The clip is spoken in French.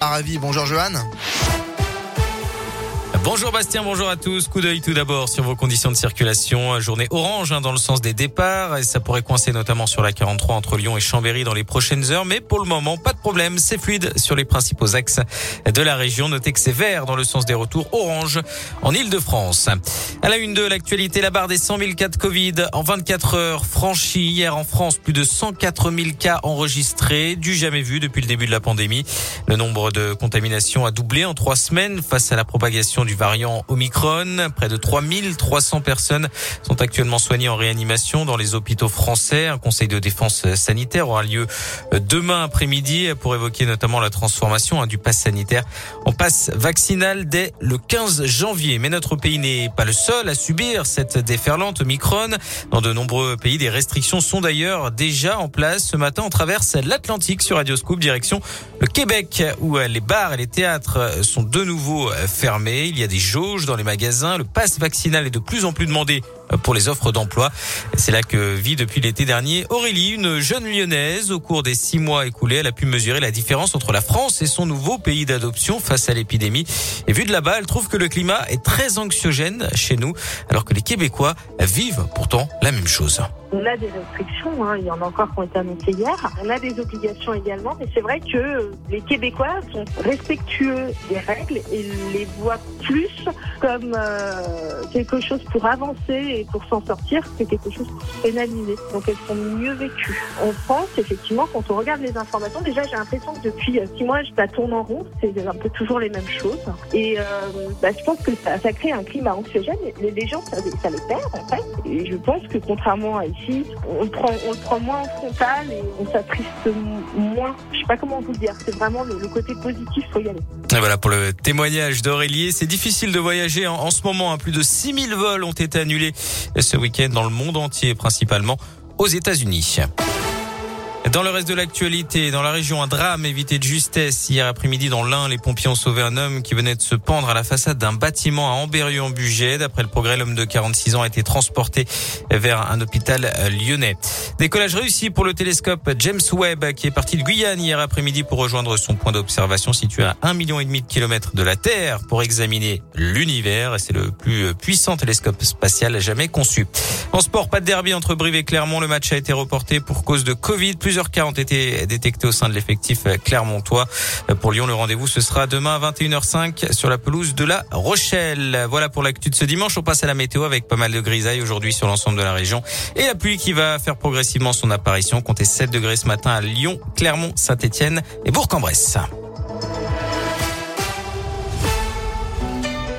Paravis. Bonjour Johan. Bonjour Bastien, bonjour à tous. Coup d'œil tout d'abord sur vos conditions de circulation. Journée orange hein, dans le sens des départs et ça pourrait coincer notamment sur la 43 entre Lyon et Chambéry dans les prochaines heures. Mais pour le moment, pas de problème, c'est fluide sur les principaux axes de la région. Notez que c'est vert dans le sens des retours orange en Ile-de-France. À la une de l'actualité, la barre des 100 000 cas de Covid en 24 heures franchie hier en France. Plus de 104 000 cas enregistrés, du jamais vu depuis le début de la pandémie. Le nombre de contaminations a doublé en trois semaines face à la propagation du variant Omicron. Près de 3300 personnes sont actuellement soignées en réanimation dans les hôpitaux français. Un conseil de défense sanitaire aura lieu demain après-midi pour évoquer notamment la transformation hein, du pass sanitaire en passe vaccinal dès le 15 janvier. Mais notre pays n'est pas le seul à subir cette déferlante Omicron. Dans de nombreux pays, des restrictions sont d'ailleurs déjà en place. Ce matin, on traverse l'Atlantique sur Radioscope direction le Québec où les bars et les théâtres sont de nouveau fermés. Il y a des jauges dans les magasins. Le pass vaccinal est de plus en plus demandé pour les offres d'emploi. C'est là que vit depuis l'été dernier Aurélie, une jeune lyonnaise. Au cours des six mois écoulés, elle a pu mesurer la différence entre la France et son nouveau pays d'adoption face à l'épidémie. Et vu de là-bas, elle trouve que le climat est très anxiogène chez nous, alors que les Québécois vivent pourtant la même chose. On a des restrictions, hein. il y en a encore qui ont été annoncées hier. On a des obligations également, mais c'est vrai que les Québécois sont respectueux des règles et les voient plus comme euh, quelque chose pour avancer et pour s'en sortir que quelque chose pour se pénaliser. Donc elles sont mieux vécues. En France, effectivement, quand on regarde les informations, déjà j'ai l'impression que depuis six mois, ça tourne en rond, c'est un peu toujours les mêmes choses. Et euh, bah, je pense que ça, crée un climat anxiogène. Les, gens, ça, les perd en fait. Et je pense que contrairement à ici, on le prend, on le prend moins en frontal et on s'attriste moins. Je sais pas comment vous dire. C'est vraiment le, le, côté positif, faut y aller. Et voilà pour le témoignage d'Aurélie. C'est difficile de voyager en, ce moment. Hein. Plus de 6000 vols ont été annulés ce week-end dans le monde entier, principalement aux États-Unis. Dans le reste de l'actualité, dans la région, un drame évité de justesse. Hier après-midi, dans l'Ain, les pompiers ont sauvé un homme qui venait de se pendre à la façade d'un bâtiment à Amberieu-en-Bugey. D'après le progrès, l'homme de 46 ans a été transporté vers un hôpital lyonnais. Décollage réussi pour le télescope James Webb qui est parti de Guyane hier après-midi pour rejoindre son point d'observation situé à un million et demi de kilomètres de la Terre pour examiner l'univers. C'est le plus puissant télescope spatial jamais conçu. En sport, pas de derby entre Brive et Clermont. Le match a été reporté pour cause de Covid. Plusieurs cas ont été détectés au sein de l'effectif clermontois. Pour Lyon, le rendez-vous, ce sera demain à 21h05 sur la pelouse de la Rochelle. Voilà pour l'actu de ce dimanche. On passe à la météo avec pas mal de grisailles aujourd'hui sur l'ensemble de la région. Et la pluie qui va faire progressivement son apparition. Comptez 7 degrés ce matin à Lyon, Clermont, Saint-Etienne et Bourg-en-Bresse.